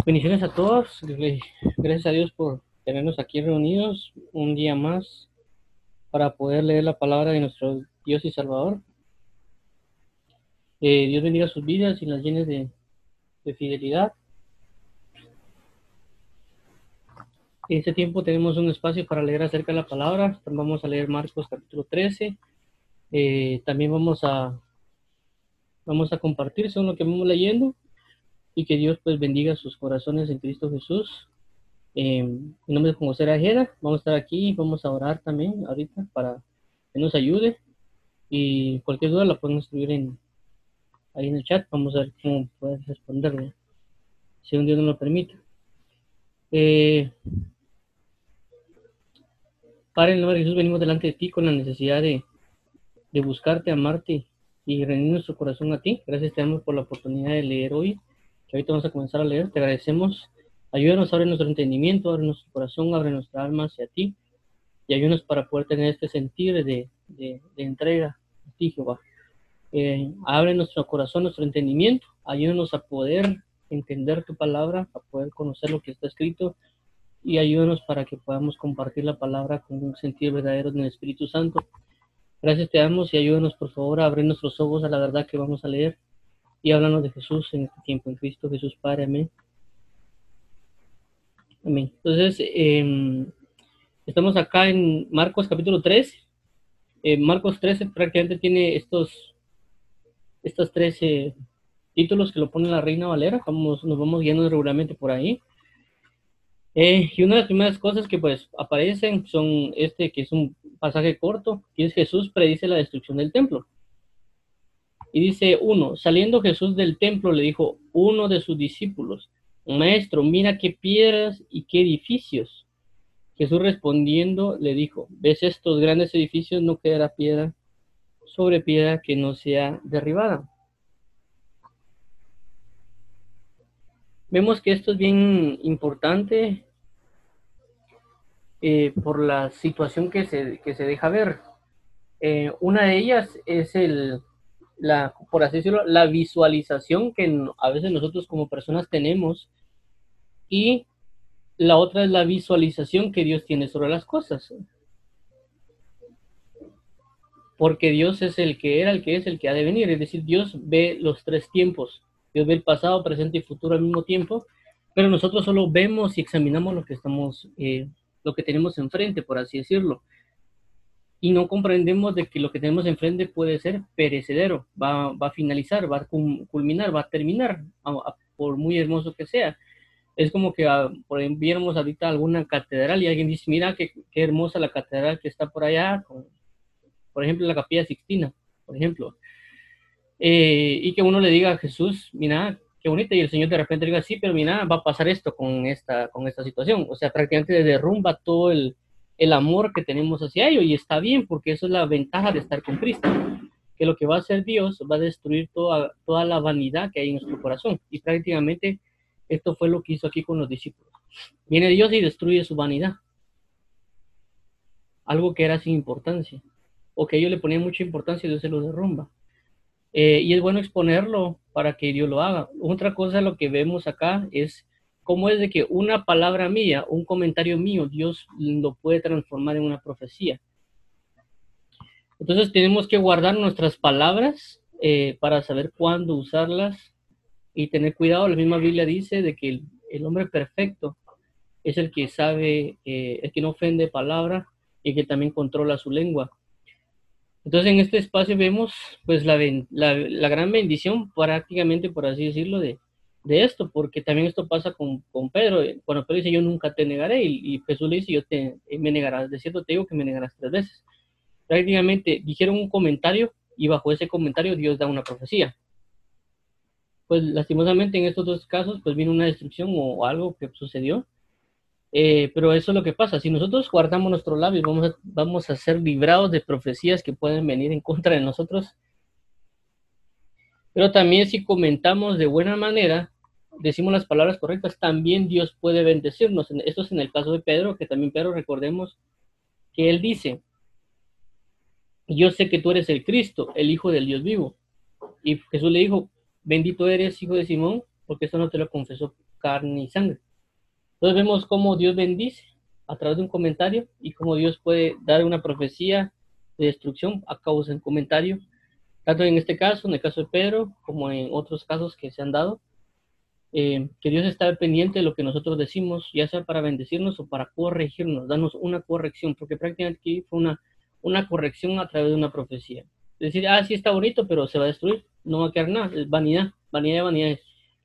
Bendiciones a todos. Gracias a Dios por tenernos aquí reunidos un día más para poder leer la palabra de nuestro Dios y Salvador. Eh, Dios bendiga sus vidas y las llenes de, de fidelidad. En este tiempo tenemos un espacio para leer acerca de la palabra. Vamos a leer Marcos capítulo 13. Eh, también vamos a, vamos a compartir según lo que vamos leyendo y que Dios pues bendiga sus corazones en Cristo Jesús. Eh, mi nombre es José Ajeda, vamos a estar aquí y vamos a orar también ahorita para que nos ayude y cualquier duda la pueden escribir en, ahí en el chat, vamos a ver cómo puedes responderle, si un Dios nos lo permite. Eh, Padre, el nombre de Jesús venimos delante de ti con la necesidad de, de buscarte, amarte y rendir nuestro corazón a ti. Gracias te damos por la oportunidad de leer hoy ahorita vamos a comenzar a leer. Te agradecemos. Ayúdanos, abre nuestro entendimiento, abre nuestro corazón, abre nuestra alma hacia ti y ayúdanos para poder tener este sentir de, de, entrega a ti, Jehová. Eh, abre nuestro corazón, nuestro entendimiento, ayúdanos a poder entender tu palabra, a poder conocer lo que está escrito y ayúdanos para que podamos compartir la palabra con un sentido verdadero en el Espíritu Santo. Gracias te damos y ayúdanos por favor a abrir nuestros ojos a la verdad que vamos a leer y háblanos de Jesús en este tiempo, en Cristo Jesús Padre, amén. Amén. Entonces, em, estamos acá en Marcos capítulo 3. Eh, Marcos 13 prácticamente tiene estos, estos 13 títulos que lo pone la Reina Valera. Vamos, nos vamos guiando regularmente por ahí. Eh, y una de las primeras cosas que pues aparecen son este, que es un pasaje corto, que es Jesús predice la destrucción del templo. Y dice uno, saliendo Jesús del templo le dijo uno de sus discípulos, Maestro, mira qué piedras y qué edificios. Jesús respondiendo le dijo, ¿ves estos grandes edificios? No quedará piedra sobre piedra que no sea derribada. Vemos que esto es bien importante eh, por la situación que se, que se deja ver. Eh, una de ellas es el, la, por así decirlo, la visualización que a veces nosotros como personas tenemos y la otra es la visualización que Dios tiene sobre las cosas. Porque Dios es el que era, el que es, el que ha de venir. Es decir, Dios ve los tres tiempos. Dios ve el pasado, presente y futuro al mismo tiempo. Pero nosotros solo vemos y examinamos lo que estamos, eh, lo que tenemos enfrente, por así decirlo y no comprendemos de que lo que tenemos enfrente puede ser perecedero, va, va a finalizar, va a culminar, va a terminar, por muy hermoso que sea. Es como que, ah, por ejemplo, viéramos ahorita alguna catedral y alguien dice, mira qué, qué hermosa la catedral que está por allá, por ejemplo, la capilla Sixtina, por ejemplo. Eh, y que uno le diga a Jesús, mira, qué bonita, y el Señor de repente diga, sí, pero mira, va a pasar esto con esta, con esta situación. O sea, prácticamente derrumba todo el, el amor que tenemos hacia ellos y está bien porque eso es la ventaja de estar con Cristo, que lo que va a hacer Dios va a destruir toda, toda la vanidad que hay en nuestro corazón y prácticamente esto fue lo que hizo aquí con los discípulos. Viene Dios y destruye su vanidad, algo que era sin importancia o que ellos le ponían mucha importancia y Dios se lo derrumba. Eh, y es bueno exponerlo para que Dios lo haga. Otra cosa, lo que vemos acá es ¿Cómo es de que una palabra mía, un comentario mío, Dios lo puede transformar en una profecía? Entonces tenemos que guardar nuestras palabras eh, para saber cuándo usarlas y tener cuidado. La misma Biblia dice de que el, hombre perfecto es el que sabe, eh, el que no ofende palabra y que también controla su lengua. Entonces en este espacio vemos pues la, la, la gran bendición prácticamente, por así decirlo, de, de esto, porque también esto pasa con, con Pedro. Cuando Pedro dice, yo nunca te negaré, y, Jesús le dice, yo te, me negarás, de cierto te digo que me negarás tres veces. Prácticamente dijeron un comentario y bajo ese comentario Dios da una profecía. Pues lastimosamente en estos dos casos, pues vino una destrucción o, algo que sucedió. Eh, pero eso es lo que pasa. Si nosotros guardamos nuestros labios, vamos a, vamos a ser librados de profecías que pueden venir en contra de nosotros. Pero también si comentamos de buena manera, decimos las palabras correctas, también Dios puede bendecirnos. Esto es en el caso de Pedro, que también Pedro recordemos que él dice, yo sé que tú eres el Cristo, el Hijo del Dios vivo. Y Jesús le dijo, bendito eres, hijo de Simón, porque eso no te lo confesó carne y sangre. Entonces vemos cómo Dios bendice a través de un comentario y cómo Dios puede dar una profecía de destrucción a causa de un comentario, tanto en este caso, en el caso de Pedro, como en otros casos que se han dado. Eh, que Dios está pendiente de lo que nosotros decimos, ya sea para bendecirnos o para corregirnos, darnos una corrección, porque prácticamente aquí fue una, una corrección a través de una profecía. Es decir, ah, sí está bonito, pero se va a destruir, no va a quedar nada, es vanidad, vanidad de vanidades.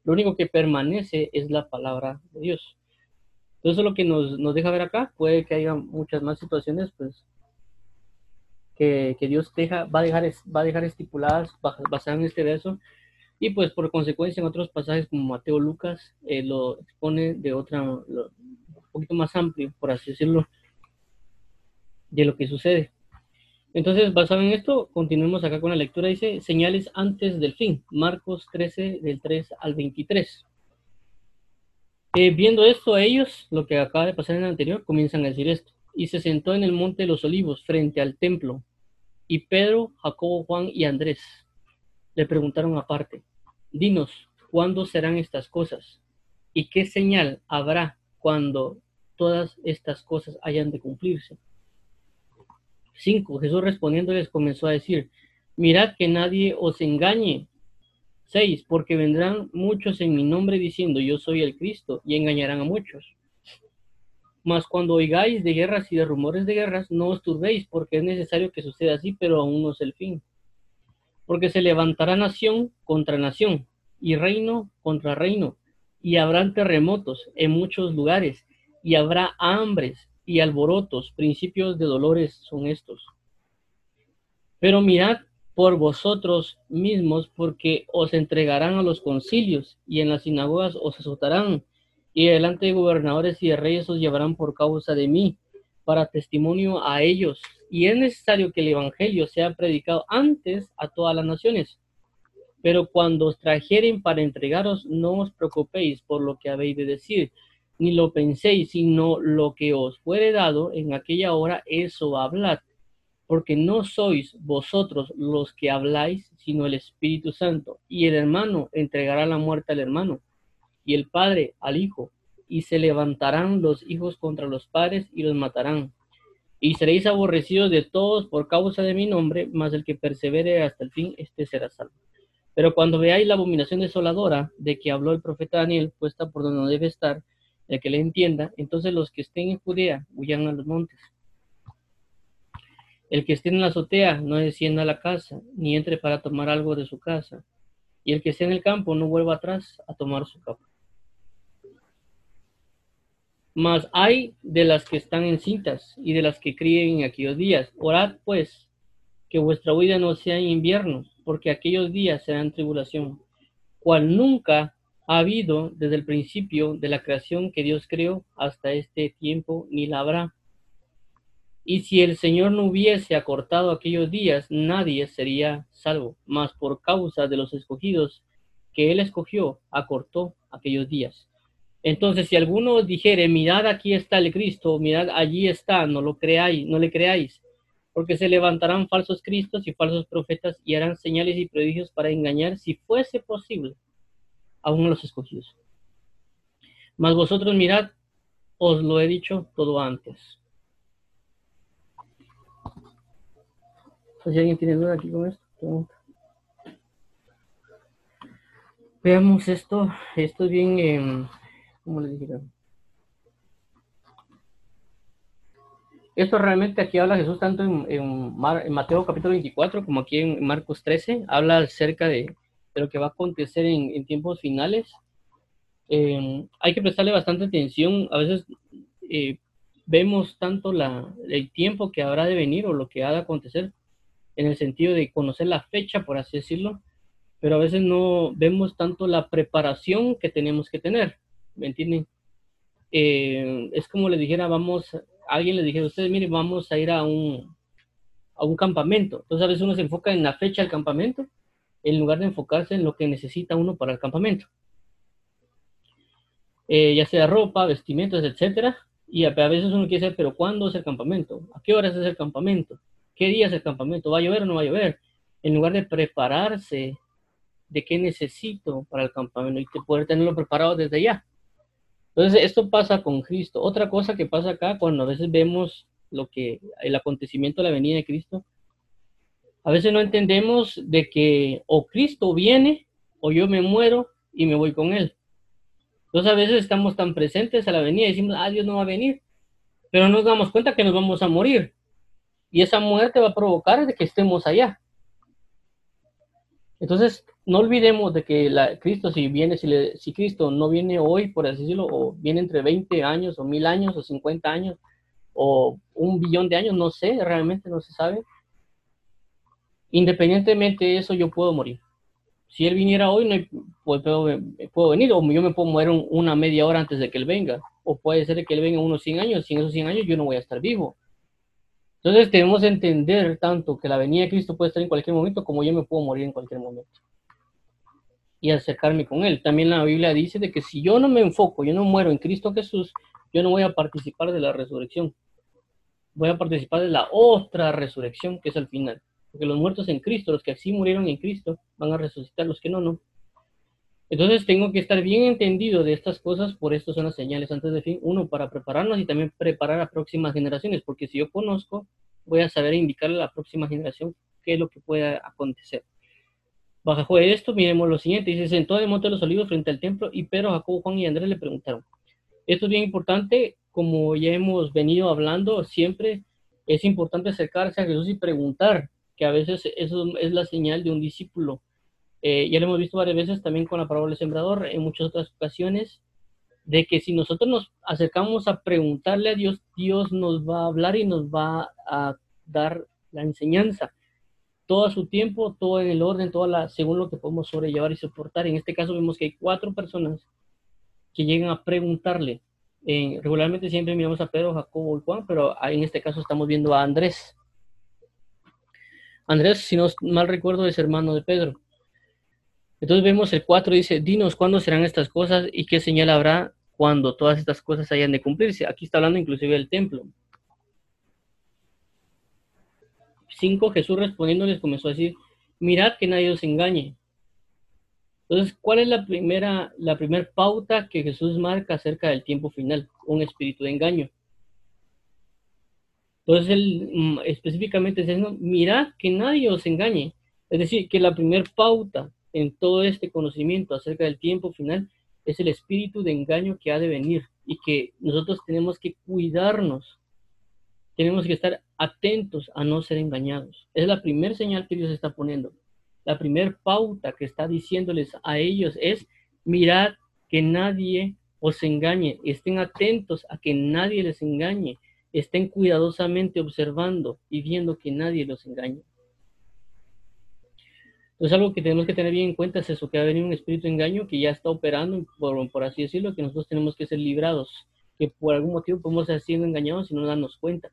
Lo único que permanece es la palabra de Dios. Entonces, lo que nos, nos deja ver acá, puede que haya muchas más situaciones, pues, que, Dios deja, va, a dejar, va a dejar estipuladas basadas en este verso, y pues por consecuencia en otros pasajes como Mateo Lucas eh, lo expone de otra, un poquito más amplio, por así decirlo, de lo que sucede. Entonces, basado en esto, continuemos acá con la lectura. Dice, señales antes del fin. Marcos 13, del 3 al 23. Eh, viendo esto ellos, lo que acaba de pasar en el anterior, comienzan a decir esto. Y se sentó en el monte de los olivos, frente al templo. Y Pedro, Jacobo, Juan y Andrés le preguntaron aparte, dinos, ¿cuándo serán estas cosas? ¿Y qué señal habrá cuando todas estas cosas hayan de cumplirse? 5. Jesús respondiéndoles comenzó a decir, mirad que nadie os engañe. 6. Porque vendrán muchos en mi nombre diciendo, yo soy el Cristo, y engañarán a muchos. Mas cuando oigáis de guerras y de rumores de guerras, no os turbéis, porque es necesario que suceda así, pero aún no es el fin porque se levantará nación contra nación y reino contra reino, y habrán terremotos en muchos lugares, y habrá hambres y alborotos, principios de dolores son estos. Pero mirad por vosotros mismos, porque os entregarán a los concilios, y en las sinagogas os azotarán, y delante de gobernadores y de reyes os llevarán por causa de mí, para testimonio a ellos y es necesario que el Evangelio sea predicado antes a todas las naciones. Pero cuando os trajeren para entregaros, no os preocupéis por lo que habéis de decir, ni lo penséis, sino lo que os fuere dado en aquella hora, eso hablad. Porque no sois vosotros los que habláis, sino el Espíritu Santo. Y el hermano entregará la muerte al hermano, y el padre al hijo. Y se levantarán los hijos contra los padres y los matarán y seréis aborrecidos de todos por causa de mi nombre, mas el que persevere hasta el fin, este será salvo. Pero cuando veáis la abominación desoladora de que habló el profeta Daniel, puesta por donde no debe estar, el que le entienda, entonces los que estén en Judea huyan a los montes. El que esté en la azotea no descienda a la casa, ni entre para tomar algo de su casa. Y el que esté en el campo no vuelva atrás a tomar su capa. Mas hay de las que están encintas y de las que críen en aquellos días. Orad pues que vuestra vida no sea en invierno, porque aquellos días serán tribulación, cual nunca ha habido desde el principio de la creación que Dios creó hasta este tiempo, ni la habrá. Y si el Señor no hubiese acortado aquellos días, nadie sería salvo, mas por causa de los escogidos que Él escogió, acortó aquellos días. Entonces, si alguno dijere, mirad aquí está el Cristo, mirad allí está, no lo creáis, no le creáis, porque se levantarán falsos cristos y falsos profetas y harán señales y prodigios para engañar, si fuese posible, aún a los escogidos. Mas vosotros mirad, os lo he dicho todo antes. Si alguien tiene duda aquí con esto, Veamos esto, esto es bien... Eh, como les dije. Esto realmente aquí habla Jesús tanto en, Mateo capítulo 24 como aquí en Marcos 13. Habla acerca de, lo que va a acontecer en, tiempos finales. Em, hay que prestarle bastante atención. A veces eh, vemos tanto la, el tiempo que habrá de venir o lo que ha de acontecer en el sentido de conocer la fecha, por así decirlo, pero a veces no vemos tanto la preparación que tenemos que tener. ¿Me entienden? Eh, es como les dijera, vamos, alguien les dijera, ustedes miren, vamos a ir a un, a un campamento. Entonces a veces uno se enfoca en la fecha del campamento en lugar de enfocarse en lo que necesita uno para el campamento. Eh, ya sea ropa, vestimentas, etcétera. Y a, veces uno quiere saber, pero ¿cuándo es el campamento? ¿A qué horas es el campamento? ¿Qué día es el campamento? ¿Va a llover o no va a llover? En lugar de prepararse de qué necesito para el campamento y poder tenerlo preparado desde ya. Entonces, esto pasa con Cristo. Otra cosa que pasa acá, cuando a veces vemos lo que el acontecimiento de la venida de Cristo, a veces no entendemos de que o Cristo viene o yo me muero y me voy con él. Entonces a veces estamos tan presentes a la venida y decimos, ah, Dios no va a venir, pero nos damos cuenta que nos vamos a morir. Y esa muerte va a provocar de que estemos allá. Entonces, no olvidemos de que la, Cristo, si viene, si, si Cristo no viene hoy, por así decirlo, o viene entre 20 años, o mil años, o 50 años, o un billón de años, no sé, realmente no se sabe. Independientemente de eso, yo puedo morir. Si él viniera hoy, no pues, puedo, venir, o yo me puedo morir una media hora antes de que él venga, o puede ser que él venga unos 100 años, y en esos 100 años yo no voy a estar vivo. Entonces debemos entender tanto que la venida de Cristo puede estar en cualquier momento como yo me puedo morir en cualquier momento. Y acercarme con Él. También la Biblia dice de que si yo no me enfoco, yo no muero en Cristo Jesús, yo no voy a participar de la resurrección. Voy a participar de la otra resurrección que es al final. Porque los muertos en Cristo, los que así murieron en Cristo, van a resucitar, los que no, no. Entonces tengo que estar bien entendido de estas cosas, por esto son las señales antes de fin, uno, para prepararnos y también preparar a próximas generaciones, porque si yo conozco, voy a saber indicarle a la próxima generación qué es lo que pueda acontecer. Bajo esto, miremos lo siguiente, dice, sentó de Monte de los Olivos frente al templo y Pedro, Jacobo, Juan y Andrés le preguntaron. Esto es bien importante, como ya hemos venido hablando, siempre es importante acercarse a Jesús y preguntar, que a veces eso es la señal de un discípulo. Eh, ya lo hemos visto varias veces también con la parábola del sembrador, en muchas otras ocasiones, de que si nosotros nos acercamos a preguntarle a Dios, Dios nos va a hablar y nos va a dar la enseñanza. Todo a su tiempo, todo en el orden, toda la, según lo que podemos sobrellevar y soportar. En este caso vemos que hay cuatro personas que llegan a preguntarle. Eh, regularmente siempre miramos a Pedro, Jacobo y Juan, pero en este caso estamos viendo a Andrés. Andrés, si no mal recuerdo, es hermano de Pedro. Entonces vemos el 4, dice, dinos cuándo serán estas cosas y qué señal habrá cuando todas estas cosas hayan de cumplirse. Aquí está hablando inclusive del templo. 5, Jesús respondiéndoles comenzó a decir, mirad que nadie os engañe. Entonces, ¿cuál es la primera, la primera pauta que Jesús marca acerca del tiempo final? Un espíritu de engaño. Entonces él mm, específicamente dice, no, mirad que nadie os engañe. Es decir, que la primera pauta en todo este conocimiento acerca del tiempo final es el espíritu de engaño que ha de venir y que nosotros tenemos que cuidarnos. Tenemos que estar atentos a no ser engañados. Es la primera señal que Dios está poniendo. La primera pauta que está diciéndoles a ellos es, mirad que nadie os engañe. Estén atentos a que nadie les engañe estén cuidadosamente observando y viendo que nadie los engañe. Entonces algo que tenemos que tener bien en cuenta es eso, que va a venir un espíritu de engaño que ya está operando, por, por así decirlo, que nosotros tenemos que ser librados, que por algún motivo podemos estar siendo engañados y no darnos cuenta.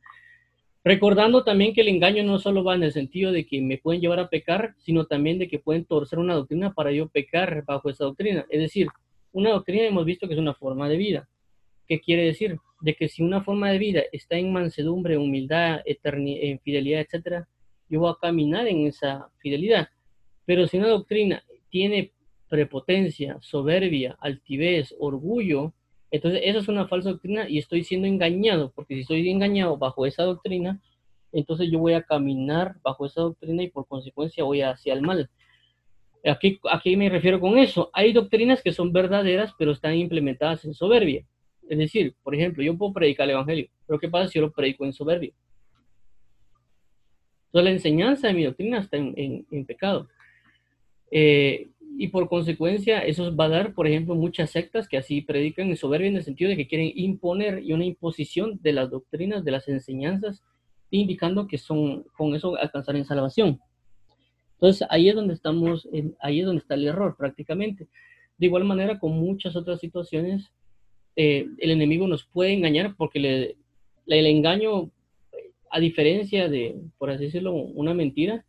Recordando también que el engaño no solo va en el sentido de que me pueden llevar a pecar, sino también de que pueden torcer una doctrina para yo pecar bajo esa doctrina. Es decir, una doctrina hemos visto que es una forma de vida. ¿Qué quiere decir? De que si una forma de vida está en mansedumbre, humildad, en fidelidad, etc., yo voy a caminar en esa fidelidad. Pero si una doctrina tiene prepotencia, soberbia, altivez, orgullo, entonces esa es una falsa doctrina y estoy siendo engañado, porque si estoy engañado bajo esa doctrina, entonces yo voy a caminar bajo esa doctrina y por consecuencia voy hacia el mal. Aquí, aquí me refiero con eso. Hay doctrinas que son verdaderas, pero están implementadas en soberbia. Es decir, por ejemplo, yo puedo predicar el Evangelio, pero ¿qué pasa si yo lo predico en soberbia? Entonces la enseñanza de mi doctrina está en, pecado. Eh, y por consecuencia, eso va a dar, por ejemplo, muchas sectas que así predican en soberbia en el sentido de que quieren imponer y una imposición de las doctrinas, de las enseñanzas, indicando que son con eso alcanzar en salvación. Entonces ahí es donde estamos, ahí es donde está el error prácticamente. De igual manera, con muchas otras situaciones eh, el enemigo nos puede engañar porque le, el engaño, a diferencia de, por así decirlo, una mentira,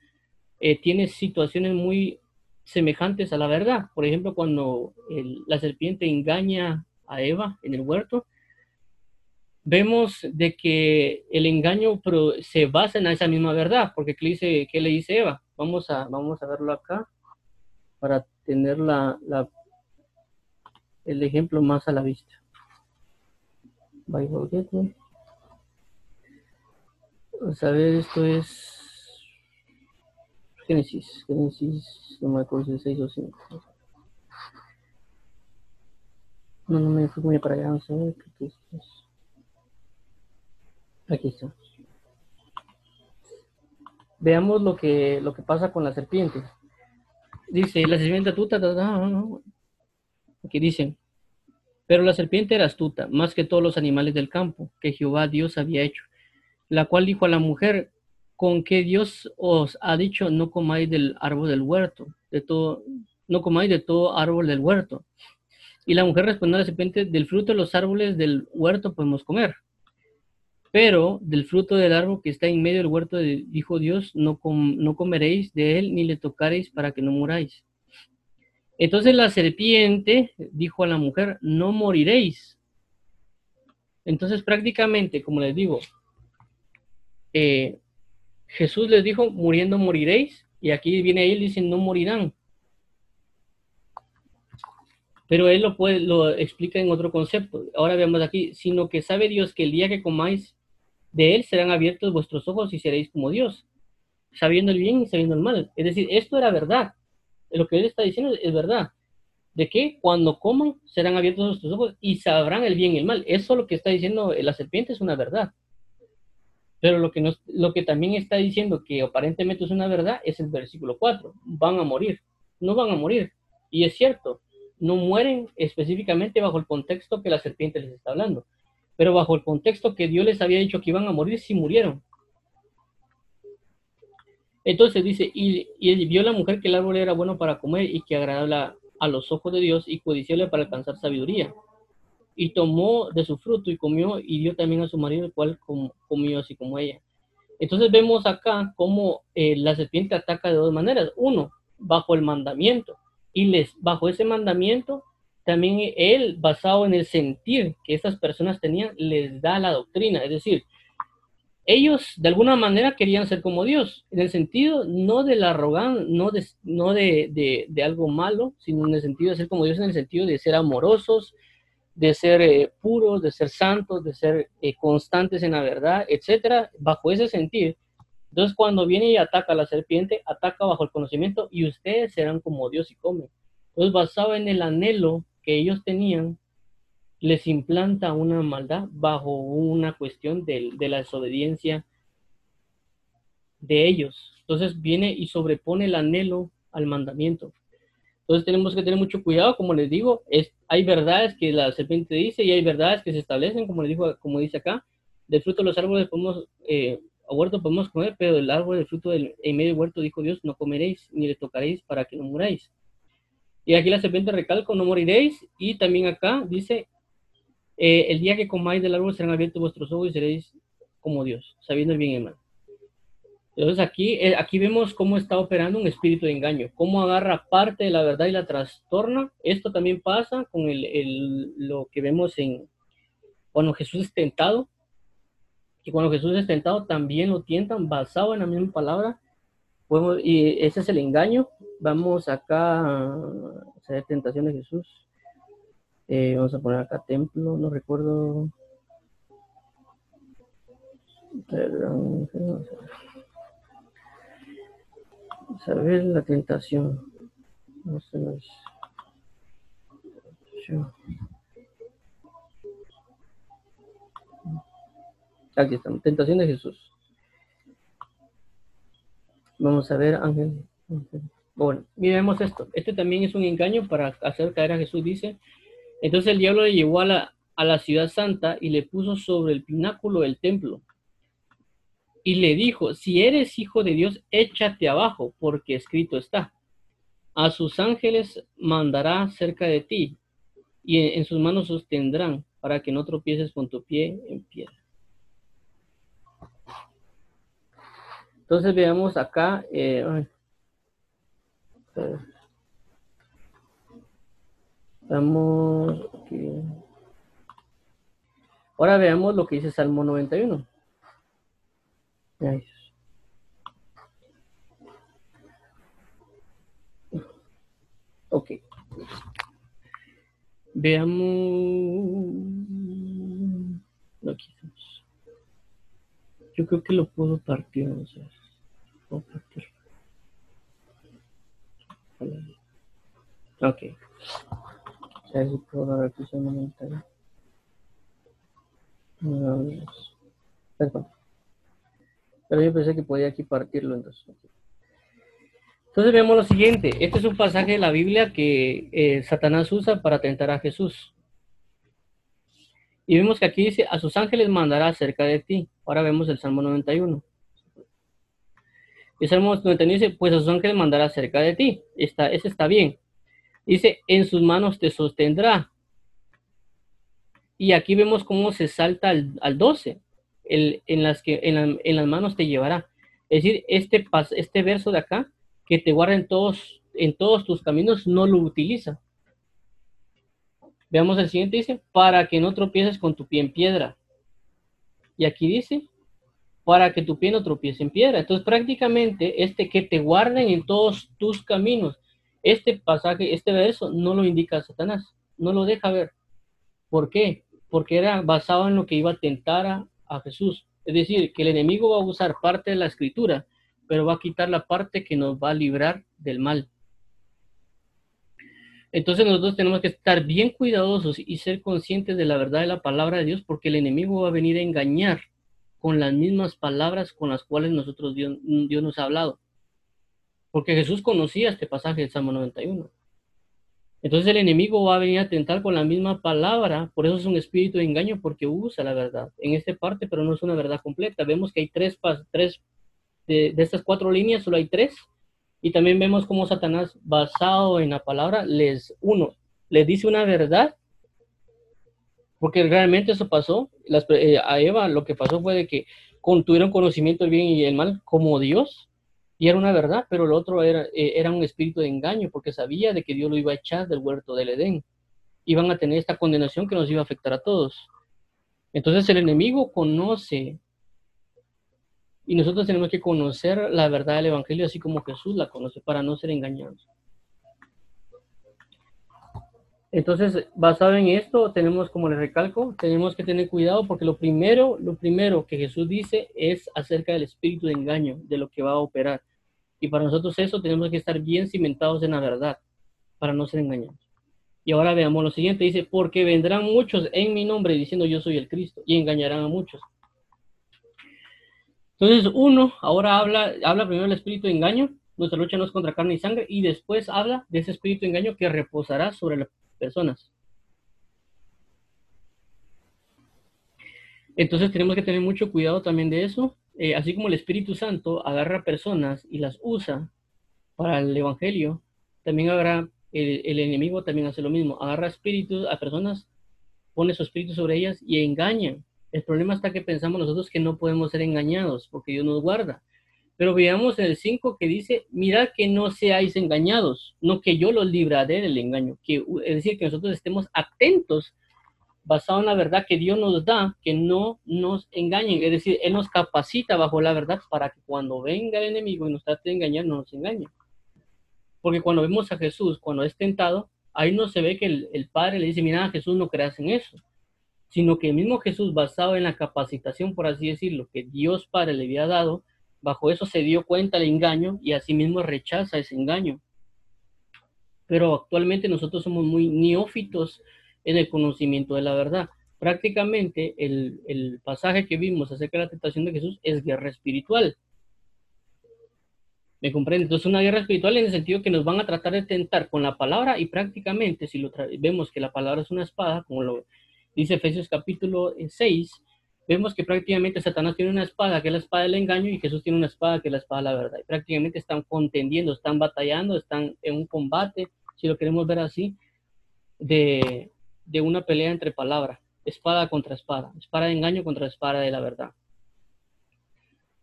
eh, tiene situaciones muy semejantes a la verdad. Por ejemplo, cuando la serpiente engaña a Eva en el huerto, vemos de que el engaño se basa en esa misma verdad, porque ¿qué, qué le dice Eva? Vamos a, vamos a verlo acá para tener la, la, el ejemplo más a la vista. Vamos a ver, esto es Génesis, Génesis, no me acuerdo si 6 o 5. No, no me fui muy para allá, vamos a ver qué es. Aquí está. Veamos lo que, lo que pasa con la serpiente. Dice, la serpiente astuta, aquí dicen, pero la serpiente era astuta, más que todos los animales del campo que Jehová Dios había hecho, la cual dijo a la mujer, con que Dios os ha dicho, no comáis del árbol del huerto, de todo, no comáis de todo árbol del huerto. Y la mujer respondió a la serpiente, del fruto de los árboles del huerto podemos comer, pero del fruto del árbol que está en medio del huerto, dijo Dios, no, no comeréis de él ni le tocaréis para que no muráis. Entonces la serpiente dijo a la mujer, no moriréis. Entonces prácticamente, como les digo, eh, Jesús les dijo, muriendo moriréis, y aquí viene él dice, no morirán. Pero él lo, puede, lo explica en otro concepto. Ahora veamos aquí, sino que sabe Dios que el día que comáis de él serán abiertos vuestros ojos y seréis como Dios, sabiendo el bien y sabiendo el mal. Es decir, esto era verdad. Lo que él está diciendo es verdad. De que cuando coman serán abiertos vuestros ojos y sabrán el bien y el mal. Eso lo que está diciendo la serpiente es una verdad. Pero lo que, nos, lo que también está diciendo que aparentemente es una verdad es el versículo 4. Van a morir. No van a morir. Y es cierto, no mueren específicamente bajo el contexto que la serpiente les está hablando pero bajo el contexto que Dios les había dicho que iban a morir, sí murieron. Entonces dice, y, y vio la mujer que el árbol era bueno para comer y que agradable a los ojos de Dios y codiciable para alcanzar sabiduría. Y tomó de su fruto y comió y dio también a su marido, el cual comió así como ella. Entonces vemos acá cómo eh, la serpiente ataca de dos maneras. Uno, bajo el mandamiento. Y les, bajo ese mandamiento también él, basado en el sentir que estas personas tenían, les da la doctrina. Es decir, ellos de alguna manera querían ser como Dios, en el sentido no de la arrogancia, no, de, no de, de, algo malo, sino en el sentido de ser como Dios, en el sentido de ser amorosos, de ser eh, puros, de ser santos, de ser eh, constantes en la verdad, etcétera, bajo ese sentir. Entonces, cuando viene y ataca a la serpiente, ataca bajo el conocimiento y ustedes serán como Dios y comen. Entonces, basado en el anhelo que ellos tenían les implanta una maldad bajo una cuestión de, la desobediencia de ellos. Entonces viene y sobrepone el anhelo al mandamiento. Entonces tenemos que tener mucho cuidado, como les digo, es, hay verdades que la serpiente dice y hay verdades que se establecen, como les digo, como dice acá, del fruto de los árboles podemos, eh, podemos comer, pero del árbol del fruto del, en medio del huerto dijo Dios, no comeréis ni le tocaréis para que no muráis. Y aquí la serpiente recalco, no moriréis. Y también acá dice, eh, el día que comáis del árbol serán abiertos vuestros ojos y seréis como Dios, sabiendo el bien y el mal. Entonces aquí, eh, aquí vemos cómo está operando un espíritu de engaño, cómo agarra parte de la verdad y la trastorna. Esto también pasa con el, lo que vemos en cuando Jesús es tentado. Y cuando Jesús es tentado también lo tientan basado en la misma palabra y ese es el engaño. Vamos acá a hacer tentación de Jesús. Eh, vamos a poner acá templo, no recuerdo. Vamos a ver la tentación. No. Aquí estamos, tentación de Jesús. Vamos a ver, Ángel. Bueno, miremos esto. Este también es un engaño para hacer caer a Jesús, dice. Entonces el diablo le llevó a la, a la ciudad santa y le puso sobre el pináculo del templo. Y le dijo, si eres hijo de Dios, échate abajo, porque escrito está. A sus ángeles mandará cerca de ti, y en, sus manos sostendrán, para que no tropieces con tu pie en piedra. Entonces veamos acá. Eh, vamos. Ahora veamos lo que dice Salmo 91. Ok. Veamos. Aquí estamos. Yo creo que lo puedo partir. O sea, puedo partir. Ok. O sea, si puedo dar aquí momentaria. Perdón. Pero yo pensé que podía aquí partirlo entonces. Entonces vemos lo siguiente. Este es un pasaje de la Biblia que eh, Satanás usa para tentar a Jesús. Y vemos que aquí dice, a sus ángeles mandará cerca de ti. Ahora vemos el Salmo 91. El Salmo 91 dice, pues a sus ángeles mandará cerca de ti. Está, ese está bien. Dice, en sus manos te sostendrá. Y aquí vemos cómo se salta al, 12. En, las que, en, las manos te llevará. Es decir, este, este verso de acá que te guarda en todos, en todos tus caminos, no lo utiliza. Veamos el siguiente, dice, para que no tropieces con tu pie en piedra. Y aquí dice, para que tu pie no tropiece en piedra. Entonces prácticamente este que te guarden en todos tus caminos, este pasaje, este verso no lo indica Satanás, no lo deja ver. ¿Por qué? Porque era basado en lo que iba a tentar a, a Jesús. Es decir, que el enemigo va a usar parte de la escritura pero va a quitar la parte que nos va a librar del mal. Entonces nosotros tenemos que estar bien cuidadosos y ser conscientes de la verdad de la palabra de Dios porque el enemigo va a venir a engañar con las mismas palabras con las cuales nosotros Dios, nos ha hablado. Porque Jesús conocía este pasaje del Salmo 91. Entonces el enemigo va a venir a tentar con la misma palabra, por eso es un espíritu de engaño porque usa la verdad en esta parte, pero no es una verdad completa. Vemos que hay tres, tres de, estas cuatro líneas solo hay tres. Y también vemos cómo Satanás, basado en la palabra, les, uno, les dice una verdad, porque realmente eso pasó. Eh, a Eva lo que pasó fue de que tuvieron conocimiento del bien y el mal como Dios, y era una verdad, pero lo otro era, eh, era un espíritu de engaño, porque sabía de que Dios lo iba a echar del huerto del Edén. Iban a tener esta condenación que nos iba a afectar a todos. Entonces el enemigo conoce y nosotros tenemos que conocer la verdad del Evangelio así como Jesús la conoce para no ser engañados. Entonces, basado en esto, tenemos, como les recalco, tenemos que tener cuidado porque lo primero, lo primero que Jesús dice es acerca del espíritu de engaño, de lo que va a operar. Y para nosotros eso tenemos que estar bien cimentados en la verdad para no ser engañados. Y ahora veamos lo siguiente, dice, porque vendrán muchos en mi nombre diciendo yo soy el Cristo y engañarán a muchos. Entonces, uno ahora habla, habla primero del espíritu de engaño, nuestra lucha no es contra carne y sangre, y después habla de ese espíritu de engaño que reposará sobre las personas. Entonces tenemos que tener mucho cuidado también de eso. Eh, así como el Espíritu Santo agarra personas y las usa para el Evangelio, también agarra, el, el enemigo también hace lo mismo. Agarra espíritus a personas, pone su espíritu sobre ellas y engaña el problema está que pensamos nosotros que no podemos ser engañados porque Dios nos guarda. Pero veamos en el 5 que dice, mirad que no seáis engañados, no que yo los libraré del engaño. Que, es decir, que nosotros estemos atentos, basado en la verdad que Dios nos da, que no nos engañen. Es decir, Él nos capacita bajo la verdad para que cuando venga el enemigo y nos trate de engañar, no nos engañe. Porque cuando vemos a Jesús, cuando es tentado, ahí no se ve que el, el Padre le dice, mira, Jesús no creas en eso sino que el mismo Jesús, basado en la capacitación, por así decirlo, que Dios Padre le había dado, bajo eso se dio cuenta del engaño y asimismo rechaza ese engaño. Pero actualmente nosotros somos muy neófitos en el conocimiento de la verdad. Prácticamente el, el pasaje que vimos acerca de la tentación de Jesús es guerra espiritual. ¿Me comprende? Entonces, una guerra espiritual en el sentido que nos van a tratar de tentar con la palabra y prácticamente, si lo vemos que la palabra es una espada, como lo, dice Efesios capítulo 6, eh, vemos que prácticamente Satanás tiene una espada que es la espada del engaño y Jesús tiene una espada que es la espada de la verdad. Y prácticamente están contendiendo, están batallando, están en un combate, si lo queremos ver así, de, una pelea entre palabras, espada contra espada, espada de engaño contra espada de la verdad.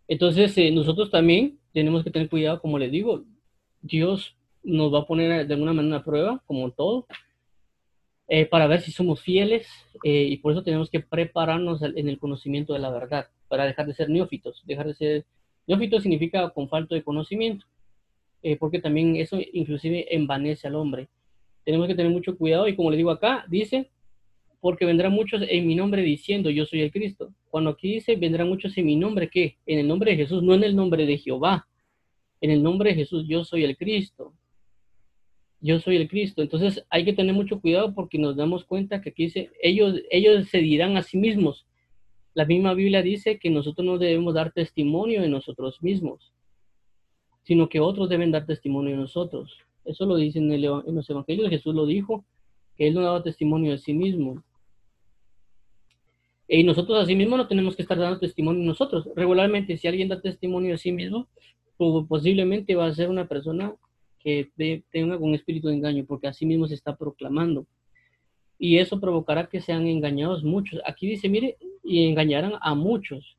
Entonces, eh, nosotros también tenemos que tener cuidado, como les digo, Dios nos va a poner de alguna manera una prueba, como todo, eh, para ver si somos fieles eh, y por eso tenemos que prepararnos en el conocimiento de la verdad, para dejar de ser neófitos. Dejar de ser neófitos significa con falta de conocimiento, eh, porque también eso inclusive envanece al hombre. Tenemos que tener mucho cuidado y como le digo acá, dice, porque vendrán muchos en mi nombre diciendo, yo soy el Cristo. Cuando aquí dice, vendrán muchos en mi nombre, ¿qué? En el nombre de Jesús, no en el nombre de Jehová. En el nombre de Jesús, yo soy el Cristo. Yo soy el Cristo. Entonces hay que tener mucho cuidado porque nos damos cuenta que aquí dice, ellos, ellos se dirán a sí mismos. La misma Biblia dice que nosotros no debemos dar testimonio de nosotros mismos, sino que otros deben dar testimonio de nosotros. Eso lo dice en, en los evangelios, Jesús lo dijo, que él no daba testimonio de sí mismo. Y nosotros así mismo no tenemos que estar dando testimonio nosotros. Regularmente, si alguien da testimonio de sí mismo, pues, posiblemente va a ser una persona que tenga un espíritu de engaño, porque así mismo se está proclamando. Y eso provocará que sean engañados muchos. Aquí dice, mire, y engañarán a muchos.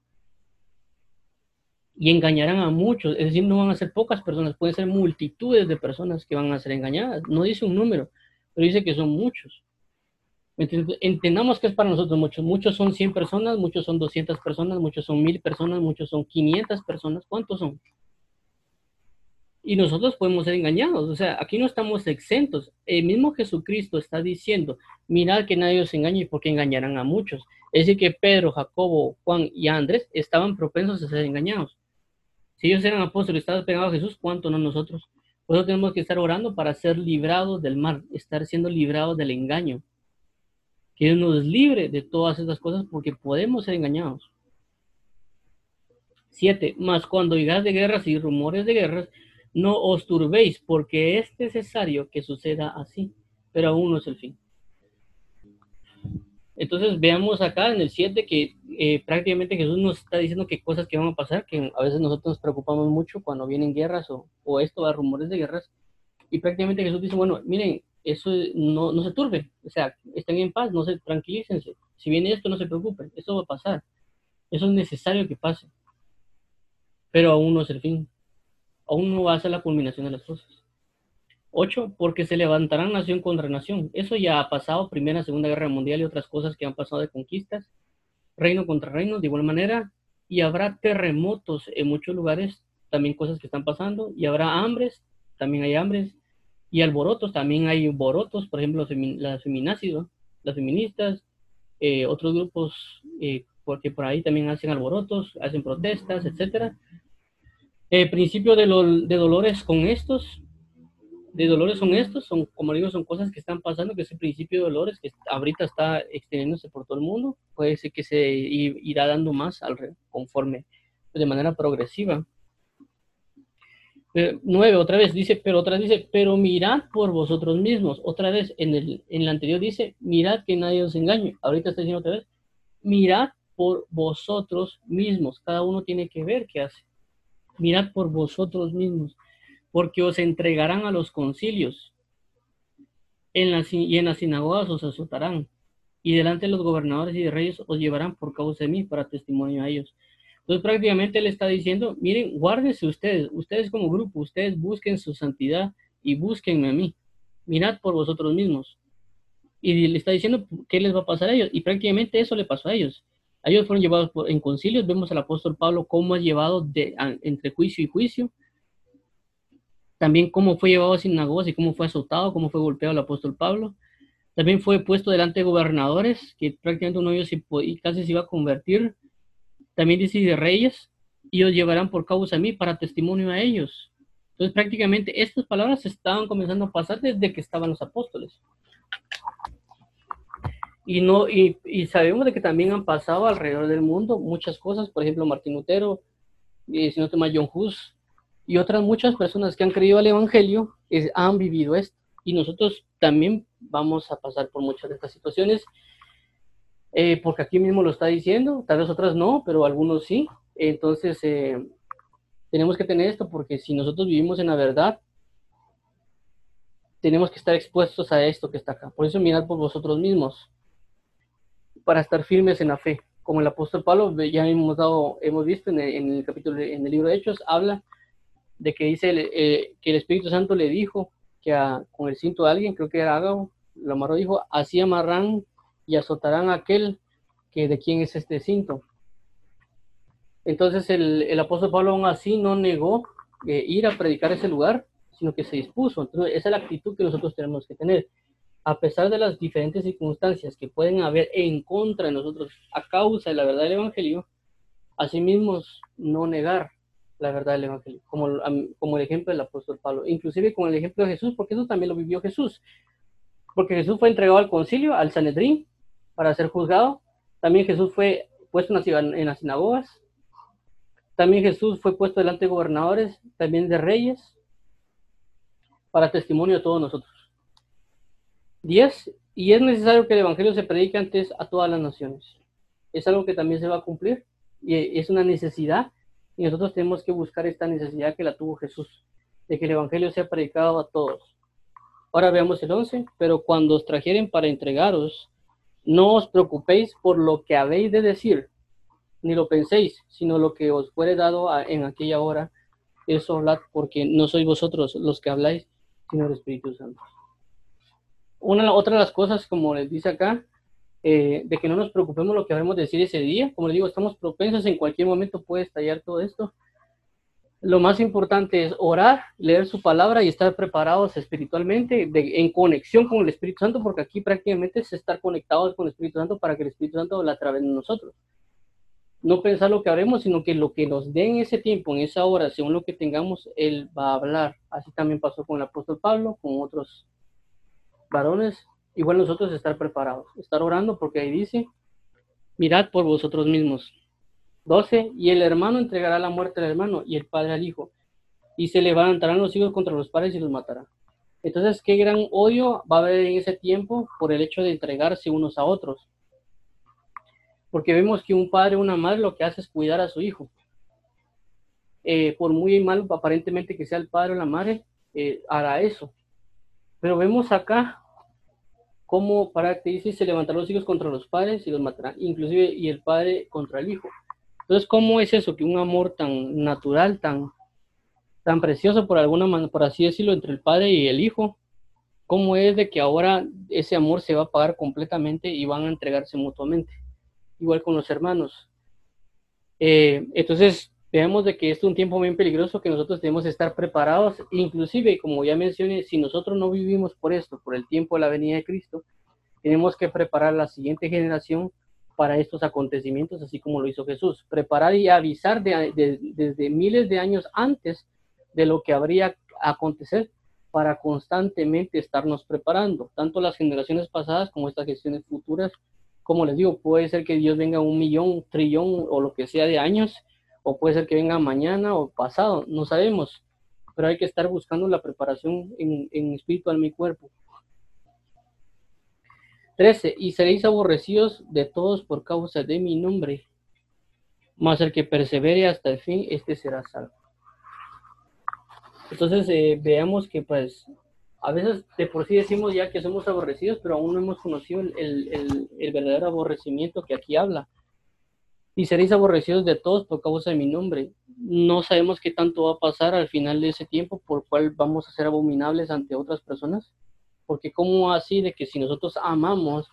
Y engañarán a muchos. Es decir, no van a ser pocas personas, pueden ser multitudes de personas que van a ser engañadas. No dice un número, pero dice que son muchos. entendamos que es para nosotros muchos. Muchos son 100 personas, muchos son 200 personas, muchos son 1000 personas, muchos son 500 personas. ¿Cuántos son? Y nosotros podemos ser engañados. O sea, aquí no estamos exentos. El mismo Jesucristo está diciendo, mirad que nadie os engañe porque engañarán a muchos. Es decir, que Pedro, Jacobo, Juan y Andrés estaban propensos a ser engañados. Si ellos eran apóstoles estaban pegados a Jesús, ¿cuánto no nosotros? Por eso tenemos que estar orando para ser librados del mal, estar siendo librados del engaño. Que Dios nos libre de todas estas cosas porque podemos ser engañados. Siete, más cuando oigas de guerras y rumores de guerras, no os turbéis, porque es necesario que suceda así, pero aún no es el fin. Entonces veamos acá en el 7 que eh, prácticamente Jesús nos está diciendo que cosas que van a pasar, que a veces nosotros nos preocupamos mucho cuando vienen guerras o, o esto, a rumores de guerras, y prácticamente Jesús dice, bueno, miren, eso no, no se turbe, o sea, estén en paz, no se tranquilícense, si viene esto no se preocupen, esto va a pasar, eso es necesario que pase, pero aún no es el fin aún no va a ser la culminación de las cosas. Ocho, porque se levantarán nación contra nación. Eso ya ha pasado, Primera, Segunda Guerra Mundial y otras cosas que han pasado de conquistas, reino contra reino, de igual manera, y habrá terremotos en muchos lugares, también cosas que están pasando, y habrá hambres, también hay hambres, y alborotos, también hay alborotos, por ejemplo, las feminacidas, las feministas, eh, otros grupos, eh, porque por ahí también hacen alborotos, hacen protestas, etcétera. El principio de, de dolores con estos, de dolores son estos, son, como digo, son cosas que están pasando, que ese principio de dolores que ahorita está extendiéndose por todo el mundo, puede ser que se irá dando más al, conforme, de manera progresiva. Eh, nueve, otra vez dice, pero otra vez dice, pero mirad por vosotros mismos. Otra vez en el, en el anterior dice, mirad que nadie os engañe. Ahorita está diciendo otra vez, mirad por vosotros mismos. Cada uno tiene que ver qué hace mirad por vosotros mismos, porque os entregarán a los concilios, en las, y en las sinagogas os azotarán, y delante de los gobernadores y de reyes os llevarán por causa de mí para testimonio a ellos. Entonces prácticamente él está diciendo, miren, guárdense ustedes, ustedes como grupo, ustedes busquen su santidad y búsquenme a mí. Mirad por vosotros mismos. Y le está diciendo qué les va a pasar a ellos. Y prácticamente eso le pasó a ellos. Ellos fueron llevados en concilios. Vemos al apóstol Pablo cómo ha llevado de, entre juicio y juicio. También cómo fue llevado a sinagogas y cómo fue azotado, cómo fue golpeado el apóstol Pablo. También fue puesto delante de gobernadores, que prácticamente uno de ellos casi se iba a convertir. También dice de reyes, y los llevarán por causa a mí para testimonio a ellos. Entonces prácticamente estas palabras estaban comenzando a pasar desde que estaban los apóstoles. Y, no, y, sabemos de que también han pasado alrededor del mundo muchas cosas, por ejemplo, Martín Lutero, y si no te John Hus, y otras muchas personas que han creído al Evangelio han vivido esto. Y nosotros también vamos a pasar por muchas de estas situaciones, eh, porque aquí mismo lo está diciendo, tal vez otras no, pero algunos sí. Entonces, eh, tenemos que tener esto, porque si nosotros vivimos en la verdad, tenemos que estar expuestos a esto que está acá. Por eso mirad por vosotros mismos para estar firmes en la fe. Como el apóstol Pablo, ya hemos, dado, hemos visto en el, capítulo, en el libro de Hechos, habla de que dice eh, que el Espíritu Santo le dijo que con el cinto de alguien, creo que era Ágabo, lo amarró, dijo, así amarran y azotarán a aquel que de quién es este cinto. Entonces el, apóstol Pablo aún así no negó eh, ir a predicar ese lugar, sino que se dispuso. Entonces, esa es la actitud que nosotros tenemos que tener. A pesar de las diferentes circunstancias que pueden haber en contra de nosotros a causa de la verdad del Evangelio, asimismo no negar la verdad del Evangelio, como, como el ejemplo del apóstol Pablo, inclusive con el ejemplo de Jesús, porque eso también lo vivió Jesús. Porque Jesús fue entregado al concilio, al Sanedrín, para ser juzgado. También Jesús fue puesto en las sinagogas. También Jesús fue puesto delante de gobernadores, también de reyes, para testimonio de todos nosotros. 10. Y es necesario que el Evangelio se predique antes a todas las naciones. Es algo que también se va a cumplir y es una necesidad y nosotros tenemos que buscar esta necesidad que la tuvo Jesús, de que el Evangelio sea predicado a todos. Ahora veamos el 11, pero cuando os trajeren para entregaros, no os preocupéis por lo que habéis de decir, ni lo penséis, sino lo que os fuere dado en aquella hora, eso hablad, porque no sois vosotros los que habláis, sino el Espíritu Santo. Una, otra de las cosas, como les dice acá, eh, de que no nos preocupemos lo que habremos de decir ese día. Como les digo, estamos propensos, en cualquier momento puede estallar todo esto. Lo más importante es orar, leer su palabra y estar preparados espiritualmente, en conexión con el Espíritu Santo, porque aquí prácticamente es estar conectados con el Espíritu Santo para que el Espíritu Santo la través de nosotros no pensar lo que haremos, sino que lo que nos dé en ese tiempo, en esa hora, según lo que tengamos, Él va a hablar. Así también pasó con el apóstol Pablo, con otros varones. Igual nosotros estar preparados, estar orando, porque ahí dice, mirad por vosotros mismos. 12. Y el hermano entregará la muerte al hermano y el padre al hijo. Y se levantarán los hijos contra los padres y los matará. Entonces, qué gran odio va a haber en ese tiempo por el hecho de entregarse unos a otros porque vemos que un padre o una madre lo que hace es cuidar a su hijo. Eh, por muy mal aparentemente que sea el padre o la madre, eh, hará eso. Pero vemos acá cómo para que dice se levantarán los hijos contra los padres y los matarán, inclusive y el padre contra el hijo. Entonces, ¿cómo es eso? Que un amor tan natural, tan, tan precioso por alguna manera, por así decirlo, entre el padre y el hijo, ¿cómo es de que ahora ese amor se va a pagar completamente y van a entregarse mutuamente? igual con los hermanos. Eh, entonces, veamos de que es un tiempo muy peligroso que nosotros debemos estar preparados, inclusive, como ya mencioné, si nosotros no vivimos por esto, por el tiempo de la venida de Cristo, tenemos que preparar la siguiente generación para estos acontecimientos, así como lo hizo Jesús. Preparar y avisar desde miles de años antes de lo que habría acontecer para constantemente estarnos preparando, tanto las generaciones pasadas como estas gestiones futuras como les digo, puede ser que Dios venga un millón, trillón o lo que sea de años, o puede ser que venga mañana o pasado, no sabemos, pero hay que estar buscando la preparación en, en espíritu, en mi cuerpo. 13. Y seréis aborrecidos de todos por causa de mi nombre, mas el que persevere hasta el fin, este será salvo. Entonces eh, veamos que pues a veces de por sí decimos ya que somos aborrecidos, pero aún no hemos conocido el, verdadero aborrecimiento que aquí habla. Y seréis aborrecidos de todos por causa de mi nombre. No sabemos qué tanto va a pasar al final de ese tiempo, por cual vamos a ser abominables ante otras personas. Porque cómo así de que si nosotros amamos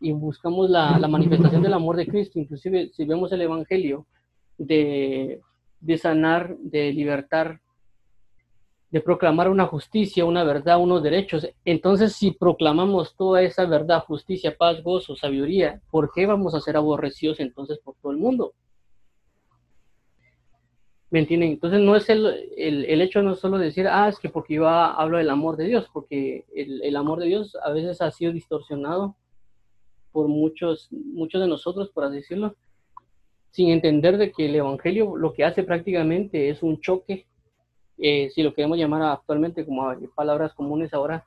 y buscamos la, manifestación del amor de Cristo, inclusive si vemos el Evangelio de, de sanar, de libertar, de proclamar una justicia, una verdad, unos derechos. Entonces, si proclamamos toda esa verdad, justicia, paz, gozo, sabiduría, ¿por qué vamos a ser aborrecidos entonces por todo el mundo? ¿Me entienden? Entonces no es el, el, hecho no solo decir, ah, es que porque yo hablo del amor de Dios, porque el, el, amor de Dios a veces ha sido distorsionado por muchos, muchos de nosotros, por así decirlo, sin entender de que el Evangelio lo que hace prácticamente es un choque eh, si lo queremos llamar actualmente como palabras comunes ahora,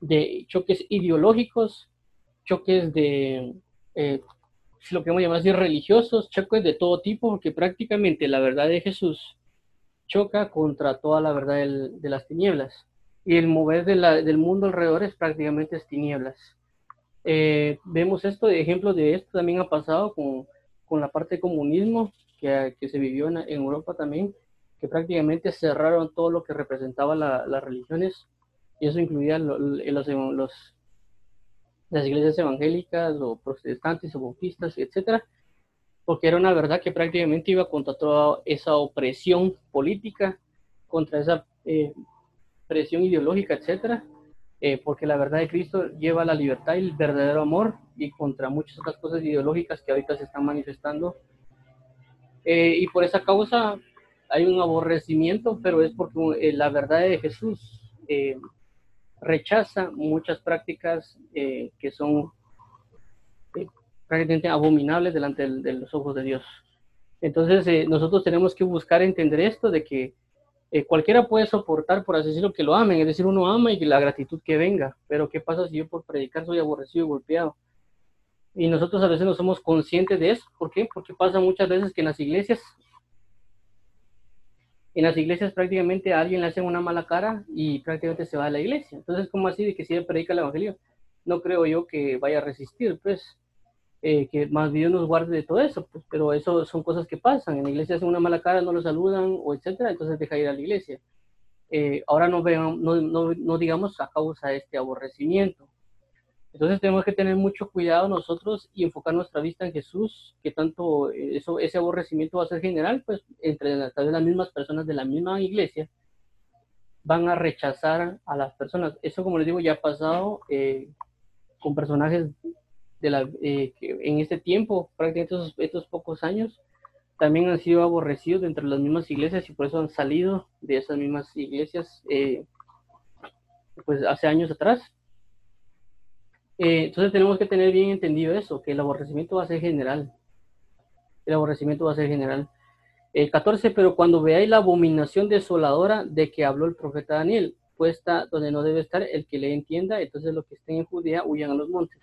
de choques ideológicos, choques de, eh, si lo queremos llamar así, religiosos, choques de todo tipo, porque prácticamente la verdad de Jesús choca contra toda la verdad de las tinieblas. Y el mover del mundo alrededor es prácticamente tinieblas. Eh, vemos esto, de ejemplos de esto también ha pasado con, con la parte de comunismo que, que se vivió en, en Europa también, prácticamente cerraron todo lo que representaba las religiones, y eso incluía las iglesias evangélicas o protestantes o bautistas, etcétera, porque era una verdad que prácticamente iba contra toda esa opresión política, contra esa, eh, presión ideológica, etcétera, eh, porque la verdad de Cristo lleva la libertad y el verdadero amor y contra muchas otras cosas ideológicas que ahorita se están manifestando. Eh, y por esa causa hay un aborrecimiento, pero es porque eh, la verdad de Jesús rechaza muchas prácticas que son prácticamente abominables delante de, los ojos de Dios. Entonces nosotros tenemos que buscar entender esto de que eh, cualquiera puede soportar, por así decirlo, que lo amen, es decir, uno ama y la gratitud que venga, pero ¿qué pasa si yo por predicar soy aborrecido y golpeado? Y nosotros a veces no somos conscientes de eso, ¿por qué? Porque pasa muchas veces que en las iglesias, en las iglesias prácticamente a alguien le hacen una mala cara y prácticamente se va a la iglesia. Entonces, ¿cómo así de que si él predica el evangelio? No creo yo que vaya a resistir, pues. Eh, que más bien nos guarde de todo eso, pues, pero eso son cosas que pasan. En la iglesia hacen una mala cara, no lo saludan, o etcétera, entonces deja ir a la iglesia. Eh, ahora no, vean, no, no, no, digamos a causa de este aborrecimiento. Entonces tenemos que tener mucho cuidado nosotros y enfocar nuestra vista en Jesús, que tanto eh, eso, ese aborrecimiento va a ser general, pues entre las, las mismas personas de la misma iglesia van a rechazar a las personas. Eso, como les digo, ya ha pasado con personajes de la, eh, que en este tiempo, prácticamente estos, estos, pocos años, también han sido aborrecidos dentro de las mismas iglesias y por eso han salido de esas mismas iglesias eh, pues hace años atrás. Eh, entonces tenemos que tener bien entendido eso, que el aborrecimiento va a ser general. El aborrecimiento va a ser general. El 14, pero cuando veáis la abominación desoladora de que habló el profeta Daniel, puesta donde no debe estar el que le entienda, entonces los que estén en Judea huyan a los montes.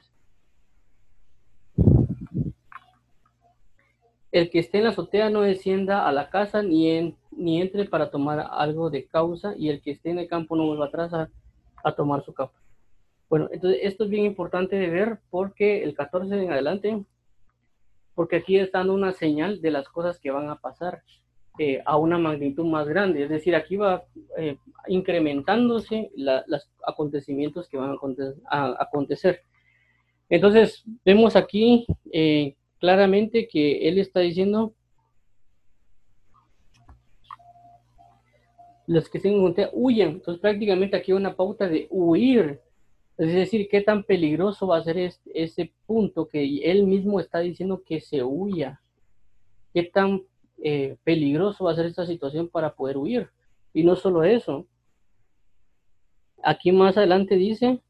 El que esté en la azotea no descienda a la casa ni, ni entre para tomar algo de causa, y el que esté en el campo no vuelva atrás a, tomar su capa. Bueno, entonces esto es bien importante de ver porque el 14 en adelante, porque aquí está dando una señal de las cosas que van a pasar eh, a una magnitud más grande. Es decir, aquí va eh, incrementándose los acontecimientos que van a acontecer. Entonces, vemos aquí eh, claramente que él está diciendo, los que se encuentran huyan. Entonces prácticamente aquí hay una pauta de huir. Es decir, qué tan peligroso va a ser este, ese punto que él mismo está diciendo que se huya. Qué tan eh, peligroso va a ser esta situación para poder huir. Y no solo eso. Aquí más adelante dice,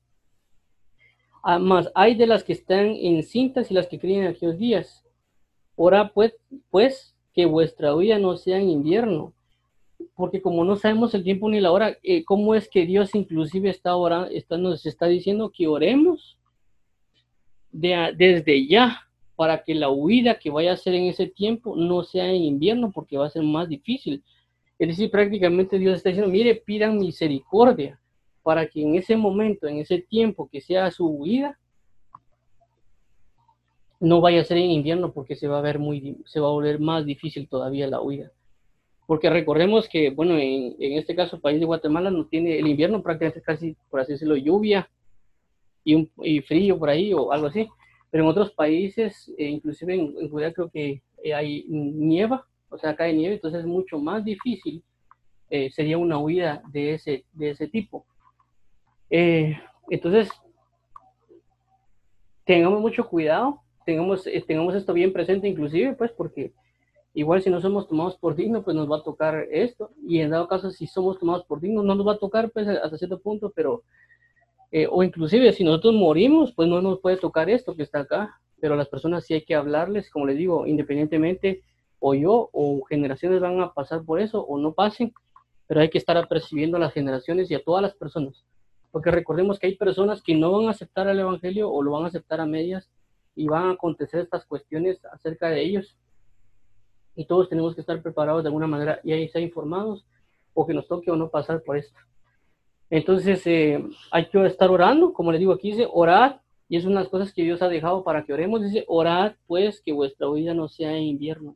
Ah, más hay de las que están en cintas y las que crían aquellos días. Ora pues, pues que vuestra huida no sea en invierno, porque como no sabemos el tiempo ni la hora, eh, ¿cómo es que Dios inclusive está orando, está, nos está diciendo que oremos de, desde ya para que la huida que vaya a ser en ese tiempo no sea en invierno, porque va a ser más difícil. Es decir, prácticamente Dios está diciendo, mire, pidan misericordia para que en ese momento, en ese tiempo que sea su huida, no vaya a ser en invierno porque se va a ver muy, se va a volver más difícil todavía la huida. Porque recordemos que, bueno, en, este caso, el país de Guatemala no tiene el invierno prácticamente casi, por así decirlo, lluvia y, un, frío por ahí o algo así. Pero en otros países, eh, inclusive en, en Judea creo que eh, hay nieva, o sea, cae nieve, entonces es mucho más difícil, eh, sería una huida de ese, de ese tipo. Eh, entonces, tengamos mucho cuidado, tengamos, eh, tengamos esto bien presente inclusive, pues porque igual si no somos tomados por dignos, pues nos va a tocar esto, y en dado caso si somos tomados por dignos, no nos va a tocar pues hasta cierto punto, pero, eh, o inclusive si nosotros morimos, pues no nos puede tocar esto que está acá, pero a las personas sí hay que hablarles, como les digo, independientemente o yo o generaciones van a pasar por eso o no pasen, pero hay que estar apercibiendo a las generaciones y a todas las personas. Porque recordemos que hay personas que no van a aceptar el Evangelio o lo van a aceptar a medias y van a acontecer estas cuestiones acerca de ellos. Y todos tenemos que estar preparados de alguna manera y ahí estar informados o que nos toque o no pasar por esto. Entonces eh, hay que estar orando, como les digo aquí dice, orad, y es una de las cosas que Dios ha dejado para que oremos, dice, orad pues que vuestra vida no sea en invierno.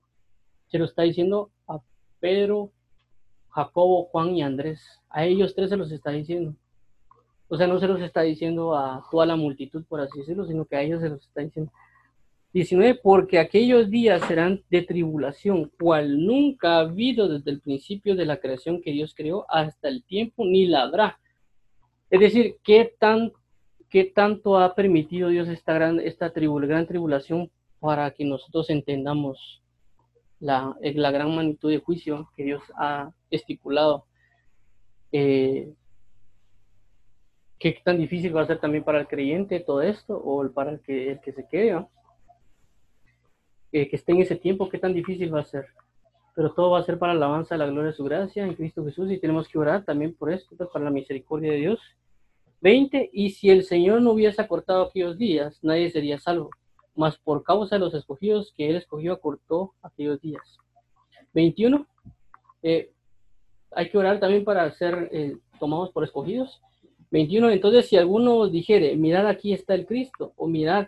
Se lo está diciendo a Pedro, Jacobo, Juan y Andrés. A ellos tres se los está diciendo. O sea, no se los está diciendo a toda la multitud, por así decirlo, sino que a ellos se los está diciendo. 19, porque aquellos días serán de tribulación, cual nunca ha habido desde el principio de la creación que Dios creó hasta el tiempo, ni la habrá. Es decir, ¿qué, tan, qué tanto ha permitido Dios esta gran, esta gran tribulación para que nosotros entendamos la, la gran magnitud de juicio que Dios ha estipulado? Eh, ¿Qué tan difícil va a ser también para el creyente todo esto o para el que, el que se quede? Que esté en ese tiempo, qué tan difícil va a ser. Pero todo va a ser para la alabanza de la gloria de su gracia en Cristo Jesús y tenemos que orar también por esto, pues, para la misericordia de Dios. 20. Y si el Señor no hubiese acortado aquellos días, nadie sería salvo, mas por causa de los escogidos que Él escogió, acortó aquellos días. 21. Eh, hay que orar también para ser eh, tomados por escogidos. 21. Entonces, si alguno dijere, mirad aquí está el Cristo, o mirad,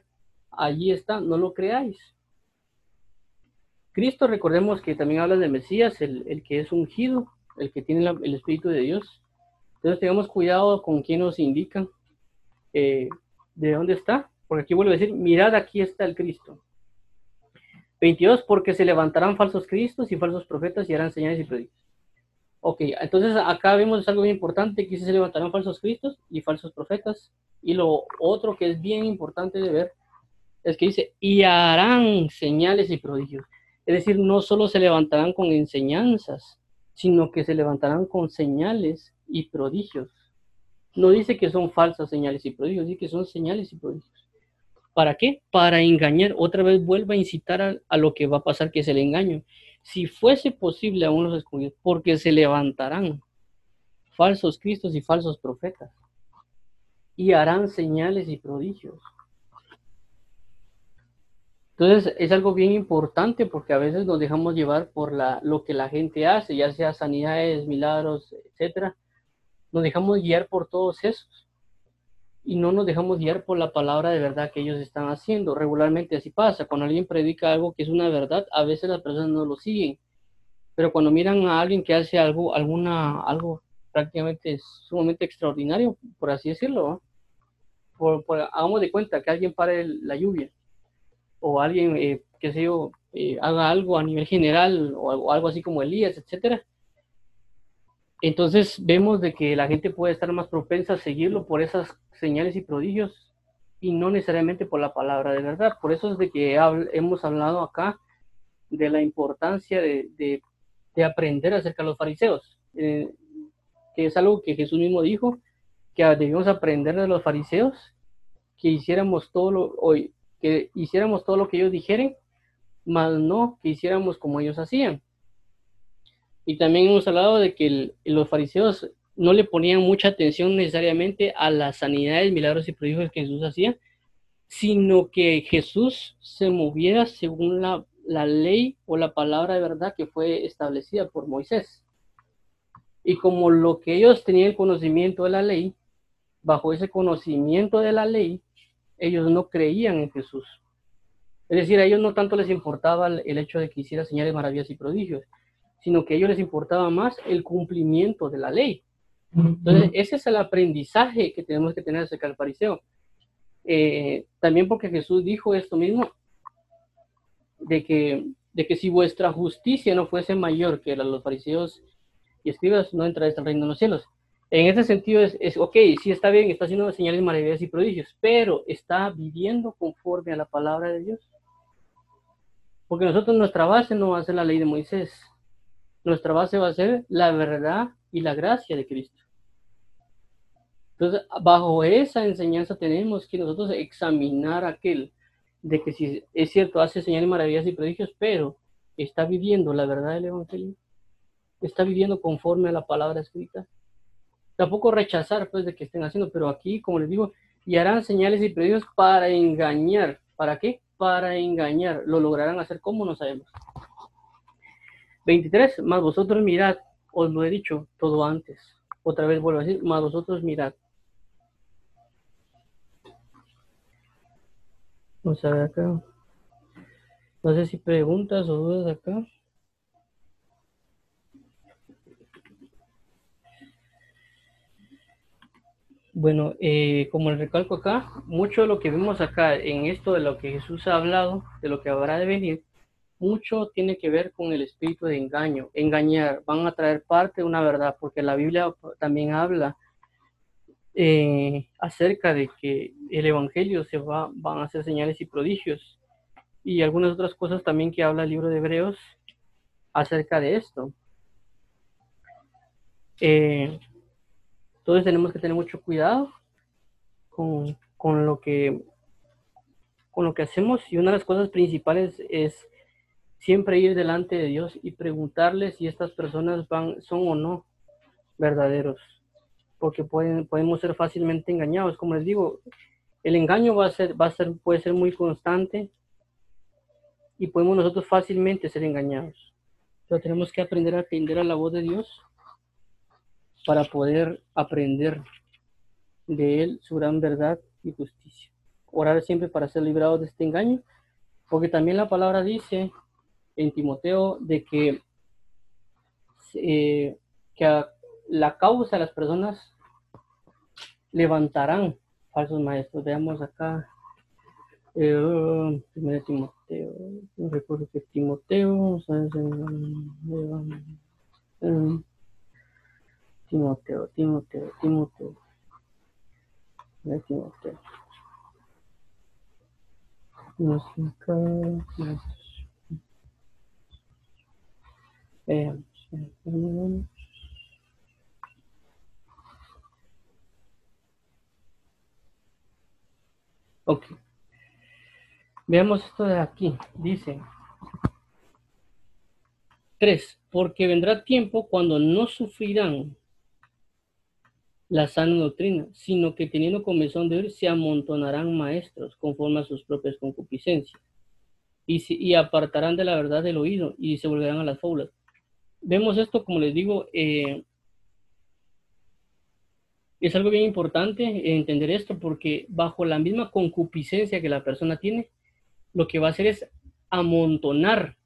allí está, no lo creáis Cristo, recordemos que también habla de Mesías, el, que es ungido, el que tiene el Espíritu de Dios. Entonces tengamos cuidado con quién nos indican eh, de dónde está, porque aquí vuelve a decir, mirad, aquí está el Cristo. 22, porque se levantarán falsos cristos y falsos profetas y harán señales y prodigios. Ok, entonces acá vemos algo bien importante, que se levantarán falsos cristos y falsos profetas. Y lo otro que es bien importante de ver es que dice, y harán señales y prodigios. Es decir, no solo se levantarán con enseñanzas, sino que se levantarán con señales y prodigios. No dice que son falsas señales y prodigios, dice que son señales y prodigios. ¿Para qué? Para engañar. Otra vez vuelve a incitar a, lo que va a pasar, que es el engaño. Si fuese posible aún los escogidos, porque se levantarán falsos cristos y falsos profetas y harán señales y prodigios. Entonces es algo bien importante porque a veces nos dejamos llevar por la, lo que la gente hace, ya sea sanidades, milagros, etcétera. Nos dejamos guiar por todos esos y no nos dejamos guiar por la palabra de verdad que ellos están haciendo. Regularmente así pasa. Cuando alguien predica algo que es una verdad, a veces las personas no lo siguen. Pero cuando miran a alguien que hace algo, alguna, algo prácticamente sumamente extraordinario, por así decirlo, por, hagamos de cuenta que alguien pare la lluvia o alguien, eh, que sé yo, eh, haga algo a nivel general o algo, así como Elías, etcétera. Entonces vemos de que la gente puede estar más propensa a seguirlo por esas señales y prodigios y no necesariamente por la palabra de verdad. Por eso es de que hemos hablado acá de la importancia de, de, aprender acerca de los fariseos, eh, que es algo que Jesús mismo dijo, que debíamos aprender de los fariseos, que hiciéramos todo lo, hoy, que hiciéramos todo lo que ellos dijeran, más no que hiciéramos como ellos hacían. Y también hemos hablado de que los fariseos no le ponían mucha atención necesariamente a las sanidades, milagros y prodigios que Jesús hacía, sino que Jesús se moviera según la, la ley o la palabra de verdad que fue establecida por Moisés. Y como lo que ellos tenían el conocimiento de la ley, bajo ese conocimiento de la ley, ellos no creían en Jesús. Es decir, a ellos no tanto les importaba el hecho de que hiciera señales, maravillas y prodigios, sino que a ellos les importaba más el cumplimiento de la ley. Entonces, ese es el aprendizaje que tenemos que tener acerca del fariseo. Eh, también porque Jesús dijo esto mismo, de que, de que si vuestra justicia no fuese mayor que la de los fariseos y escribas, no entraréis al reino de los cielos. En ese sentido es, es, ok, sí está bien, está haciendo señales, maravillas y prodigios, pero está viviendo conforme a la palabra de Dios. Porque nosotros nuestra base no va a ser la ley de Moisés, nuestra base va a ser la verdad y la gracia de Cristo. Entonces, bajo esa enseñanza tenemos que nosotros examinar aquel de que si es cierto, hace señales, maravillas y prodigios, pero está viviendo la verdad del Evangelio, está viviendo conforme a la palabra escrita tampoco rechazar pues de que estén haciendo, pero aquí, como les digo, y harán señales y prodigios para engañar. ¿Para qué? Para engañar. Lo lograrán hacer como no sabemos. 23. Más vosotros mirad, os lo he dicho todo antes. Otra vez vuelvo a decir, más vosotros mirad. Vamos a ver acá. No sé si preguntas o dudas acá. Bueno, eh, como les recalco acá, mucho de lo que vemos acá en esto de lo que Jesús ha hablado, de lo que habrá de venir, mucho tiene que ver con el espíritu de engaño, engañar, van a traer parte de una verdad, porque la Biblia también habla eh, acerca de que el Evangelio se va, van a hacer señales y prodigios, y algunas otras cosas también que habla el libro de Hebreos acerca de esto. Eh, entonces tenemos que tener mucho cuidado con, con, lo que, con lo que hacemos y una de las cosas principales es siempre ir delante de Dios y preguntarle si estas personas van, son o no verdaderos, porque pueden, podemos ser fácilmente engañados. Como les digo, el engaño va a ser, va a ser, puede ser muy constante y podemos nosotros fácilmente ser engañados. Pero tenemos que aprender a atender a la voz de Dios para poder aprender de Él su gran verdad y justicia. Orar siempre para ser librados de este engaño, porque también la palabra dice en Timoteo de que, eh, que a la causa de las personas levantarán falsos maestros. Veamos acá, eh, primero Timoteo, no recuerdo que Timoteo, eh, Timoteo, Timoteo, Timoteo. Timoteo. Ok. Veamos esto de aquí. Dice. 3. Porque vendrá tiempo cuando no sufrirán la sana doctrina, sino que teniendo comezón de oír, se amontonarán maestros conforme a sus propias concupiscencias, y, y apartarán de la verdad del oído y se volverán a las faulas. Vemos esto, como les digo, eh, es algo bien importante entender esto, porque bajo la misma concupiscencia que la persona tiene, lo que va a hacer es amontonar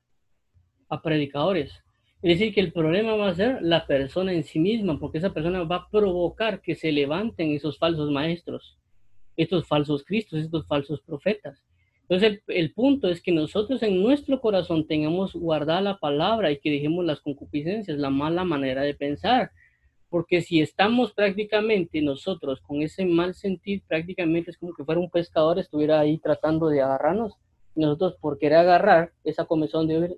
a predicadores, es decir, que el problema va a ser la persona en sí misma, porque esa persona va a provocar que se levanten esos falsos maestros, estos falsos cristos, estos falsos profetas. Entonces, el, el, punto es que nosotros en nuestro corazón tengamos guardada la palabra y que dejemos las concupiscencias, la mala manera de pensar. Porque si estamos prácticamente nosotros con ese mal sentir, prácticamente es como que fuera un pescador estuviera ahí tratando de agarrarnos. Nosotros por querer agarrar esa comezón de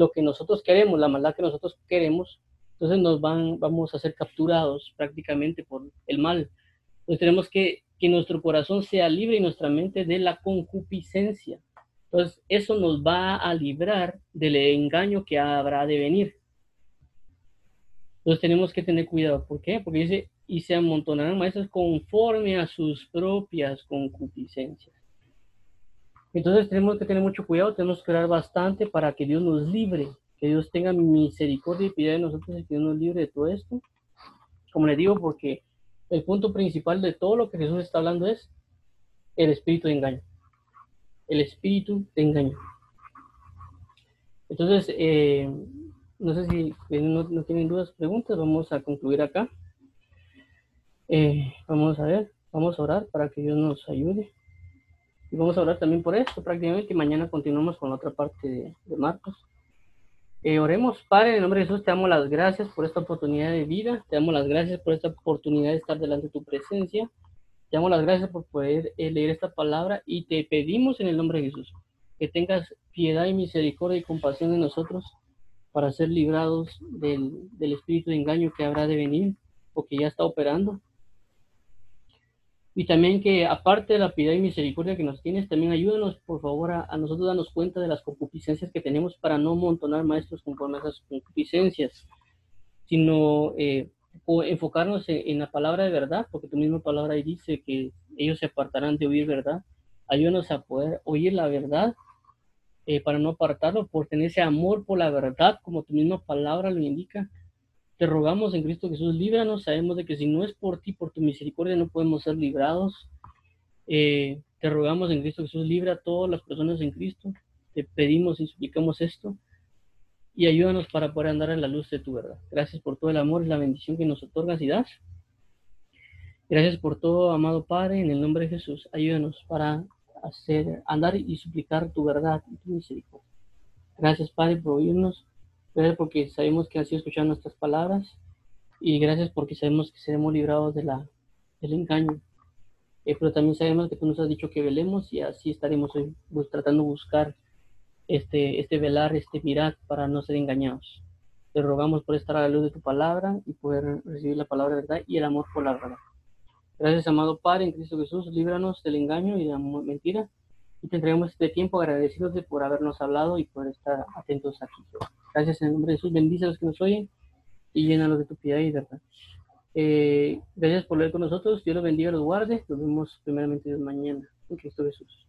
lo que nosotros queremos, la maldad que nosotros queremos, entonces nos van, vamos a ser capturados prácticamente por el mal. Entonces tenemos que que nuestro corazón sea libre y nuestra mente de la concupiscencia. Entonces eso nos va a librar del engaño que habrá de venir. Entonces tenemos que tener cuidado. ¿Por qué? Porque dice, y se amontonarán maestros conforme a sus propias concupiscencias. Entonces tenemos que tener mucho cuidado, tenemos que orar bastante para que Dios nos libre, que Dios tenga misericordia y piedad de nosotros y que Dios nos libre de todo esto. Como les digo, porque el punto principal de todo lo que Jesús está hablando es el espíritu de engaño. El espíritu de engaño. Entonces, eh, no sé si no, tienen dudas, preguntas, vamos a concluir acá. Eh, vamos a ver, vamos a orar para que Dios nos ayude. Y vamos a hablar también por esto, prácticamente, mañana continuamos con la otra parte de, de Marcos. Eh, oremos, Padre, en el nombre de Jesús, te damos las gracias por esta oportunidad de vida, te damos las gracias por esta oportunidad de estar delante de tu presencia, te damos las gracias por poder eh, leer esta palabra y te pedimos en el nombre de Jesús que tengas piedad y misericordia y compasión de nosotros para ser librados del, del espíritu de engaño que habrá de venir o que ya está operando y también que aparte de la piedad y misericordia que nos tienes, también ayúdanos, por favor, a, nosotros darnos cuenta de las concupiscencias que tenemos para no montonar maestros conforme a esas concupiscencias, sino eh, enfocarnos en, la palabra de verdad, porque tu misma palabra ahí dice que ellos se apartarán de oír verdad. Ayúdanos a poder oír la verdad eh, para no apartarlo, por tener ese amor por la verdad, como tu misma palabra lo indica, te rogamos en Cristo Jesús, líbranos. Sabemos de que si no es por ti, por tu misericordia, no podemos ser librados. Eh, te rogamos en Cristo Jesús, libra a todas las personas en Cristo. Te pedimos y suplicamos esto. Y ayúdanos para poder andar en la luz de tu verdad. Gracias por todo el amor y la bendición que nos otorgas y das. Gracias por todo, amado Padre, en el nombre de Jesús. Ayúdanos para hacer, andar y suplicar tu verdad y tu misericordia. Gracias, Padre, por oírnos. Gracias porque sabemos que has sido escuchando nuestras palabras. Y gracias porque sabemos que seremos librados de la, del engaño. Eh, pero también sabemos que tú nos has dicho que velemos y así estaremos hoy tratando de buscar este, este velar, este mirar para no ser engañados. Te rogamos por estar a la luz de tu palabra y poder recibir la palabra verdad y el amor por la verdad. Gracias, amado Padre, en Cristo Jesús, líbranos del engaño y de la mentira. Y te este tiempo agradecidos por habernos hablado y por estar atentos aquí. Gracias en el nombre de Jesús. Bendice a los que nos oyen y llénalos de tu piedad y verdad. Eh, gracias por leer con nosotros. Dios los bendiga, los guarde. Nos vemos primeramente mañana en Cristo Jesús.